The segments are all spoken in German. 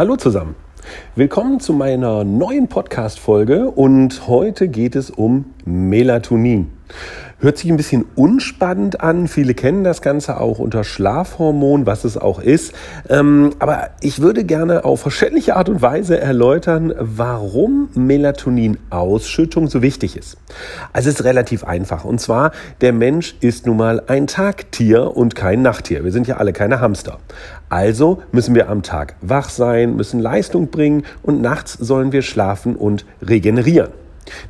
Hallo zusammen. Willkommen zu meiner neuen Podcast-Folge und heute geht es um Melatonin. Hört sich ein bisschen unspannend an. Viele kennen das Ganze auch unter Schlafhormon, was es auch ist. Ähm, aber ich würde gerne auf verständliche Art und Weise erläutern, warum Melatoninausschüttung so wichtig ist. Also es ist relativ einfach. Und zwar, der Mensch ist nun mal ein Tagtier und kein Nachttier. Wir sind ja alle keine Hamster. Also müssen wir am Tag wach sein, müssen Leistung bringen und nachts sollen wir schlafen und regenerieren.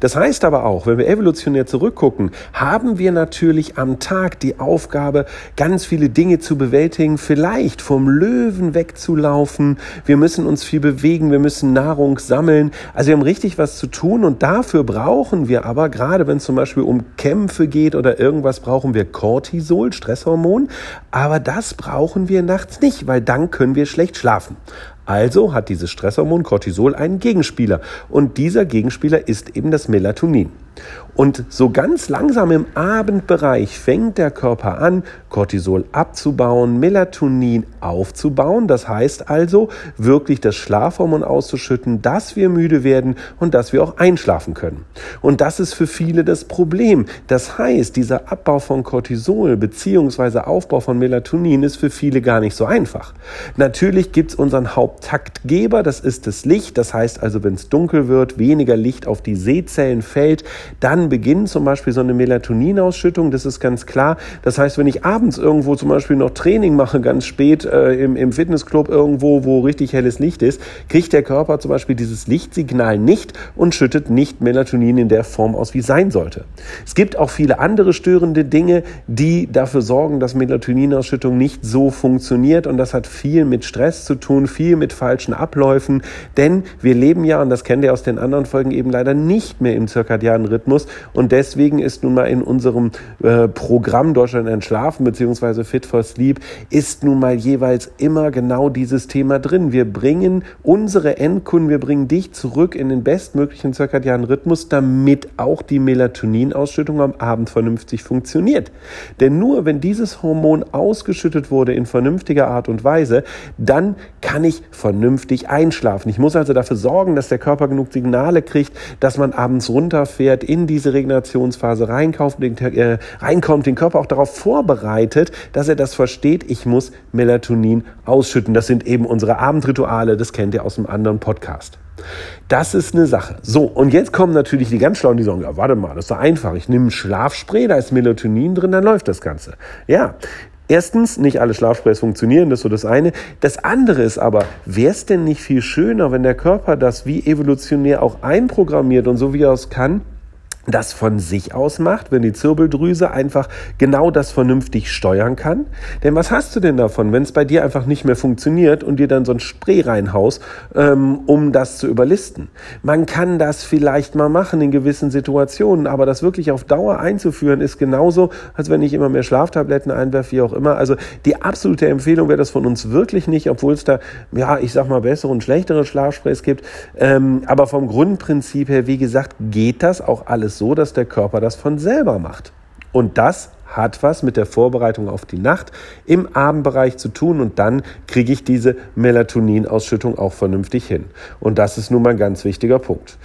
Das heißt aber auch, wenn wir evolutionär zurückgucken, haben wir natürlich am Tag die Aufgabe, ganz viele Dinge zu bewältigen, vielleicht vom Löwen wegzulaufen. Wir müssen uns viel bewegen, wir müssen Nahrung sammeln. Also wir haben richtig was zu tun und dafür brauchen wir aber, gerade wenn es zum Beispiel um Kämpfe geht oder irgendwas, brauchen wir Cortisol, Stresshormon. Aber das brauchen wir nachts nicht, weil dann können wir schlecht schlafen. Also hat dieses Stresshormon Cortisol einen Gegenspieler und dieser Gegenspieler ist eben das Melatonin. Und so ganz langsam im Abendbereich fängt der Körper an, Cortisol abzubauen, Melatonin aufzubauen. Das heißt also, wirklich das Schlafhormon auszuschütten, dass wir müde werden und dass wir auch einschlafen können. Und das ist für viele das Problem. Das heißt, dieser Abbau von Cortisol bzw. Aufbau von Melatonin ist für viele gar nicht so einfach. Natürlich gibt es unseren Haupttaktgeber, das ist das Licht. Das heißt also, wenn es dunkel wird, weniger Licht auf die Sehzellen fällt, dann beginnt zum Beispiel so eine Melatoninausschüttung, das ist ganz klar. Das heißt, wenn ich abends irgendwo zum Beispiel noch Training mache, ganz spät äh, im, im Fitnessclub irgendwo, wo richtig helles Licht ist, kriegt der Körper zum Beispiel dieses Lichtsignal nicht und schüttet nicht Melatonin in der Form aus, wie es sein sollte. Es gibt auch viele andere störende Dinge, die dafür sorgen, dass Melatoninausschüttung nicht so funktioniert und das hat viel mit Stress zu tun, viel mit falschen Abläufen, denn wir leben ja, und das kennt ihr aus den anderen Folgen eben leider nicht mehr im zirkadianen Rhythmus. Und deswegen ist nun mal in unserem äh, Programm Deutschland entschlafen bzw. Fit for Sleep ist nun mal jeweils immer genau dieses Thema drin. Wir bringen unsere Endkunden, wir bringen dich zurück in den bestmöglichen zirkadianen Rhythmus, damit auch die Melatoninausschüttung am Abend vernünftig funktioniert. Denn nur wenn dieses Hormon ausgeschüttet wurde in vernünftiger Art und Weise, dann kann ich vernünftig einschlafen. Ich muss also dafür sorgen, dass der Körper genug Signale kriegt, dass man abends runterfährt, komplett in diese Regenerationsphase reinkauft, den, äh, reinkommt, den Körper auch darauf vorbereitet, dass er das versteht, ich muss Melatonin ausschütten. Das sind eben unsere Abendrituale, das kennt ihr aus einem anderen Podcast. Das ist eine Sache. So, und jetzt kommen natürlich die ganz Schlauen, die sagen, ja, warte mal, das ist doch einfach. Ich nehme ein Schlafspray, da ist Melatonin drin, dann läuft das Ganze. Ja, Erstens, nicht alle Schlafsprays funktionieren, das ist so das eine. Das andere ist aber, wäre es denn nicht viel schöner, wenn der Körper das wie evolutionär auch einprogrammiert und so wie er es kann, das von sich aus macht, wenn die Zirbeldrüse einfach genau das vernünftig steuern kann. Denn was hast du denn davon, wenn es bei dir einfach nicht mehr funktioniert und dir dann so ein Spray reinhaust, ähm, um das zu überlisten? Man kann das vielleicht mal machen in gewissen Situationen, aber das wirklich auf Dauer einzuführen ist genauso, als wenn ich immer mehr Schlaftabletten einwerfe, wie auch immer. Also die absolute Empfehlung wäre das von uns wirklich nicht, obwohl es da, ja, ich sag mal, bessere und schlechtere Schlafsprays gibt. Ähm, aber vom Grundprinzip her, wie gesagt, geht das auch alles so, dass der Körper das von selber macht. Und das hat was mit der Vorbereitung auf die Nacht im Abendbereich zu tun und dann kriege ich diese Melatoninausschüttung auch vernünftig hin. Und das ist nun mal ein ganz wichtiger Punkt.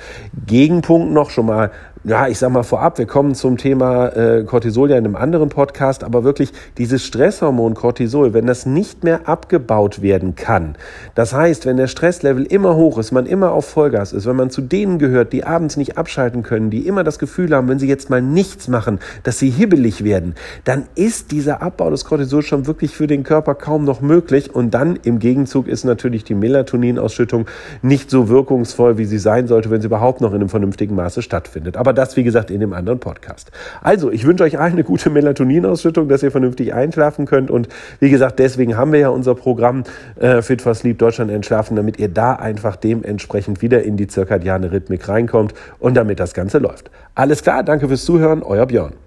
Gegenpunkt noch schon mal ja, ich sag mal vorab, wir kommen zum Thema äh, Cortisol ja in einem anderen Podcast, aber wirklich dieses Stresshormon Cortisol, wenn das nicht mehr abgebaut werden kann, das heißt, wenn der Stresslevel immer hoch ist, man immer auf Vollgas ist, wenn man zu denen gehört, die abends nicht abschalten können, die immer das Gefühl haben, wenn sie jetzt mal nichts machen, dass sie hibbelig dann ist dieser Abbau des Cortisol schon wirklich für den Körper kaum noch möglich und dann im Gegenzug ist natürlich die Melatoninausschüttung nicht so wirkungsvoll, wie sie sein sollte, wenn sie überhaupt noch in einem vernünftigen Maße stattfindet. Aber das, wie gesagt, in dem anderen Podcast. Also, ich wünsche euch allen eine gute Melatoninausschüttung, dass ihr vernünftig einschlafen könnt. Und wie gesagt, deswegen haben wir ja unser Programm äh, Fit for Sleep Deutschland entschlafen, damit ihr da einfach dementsprechend wieder in die zirkadiane Rhythmik reinkommt und damit das Ganze läuft. Alles klar, danke fürs Zuhören, euer Björn.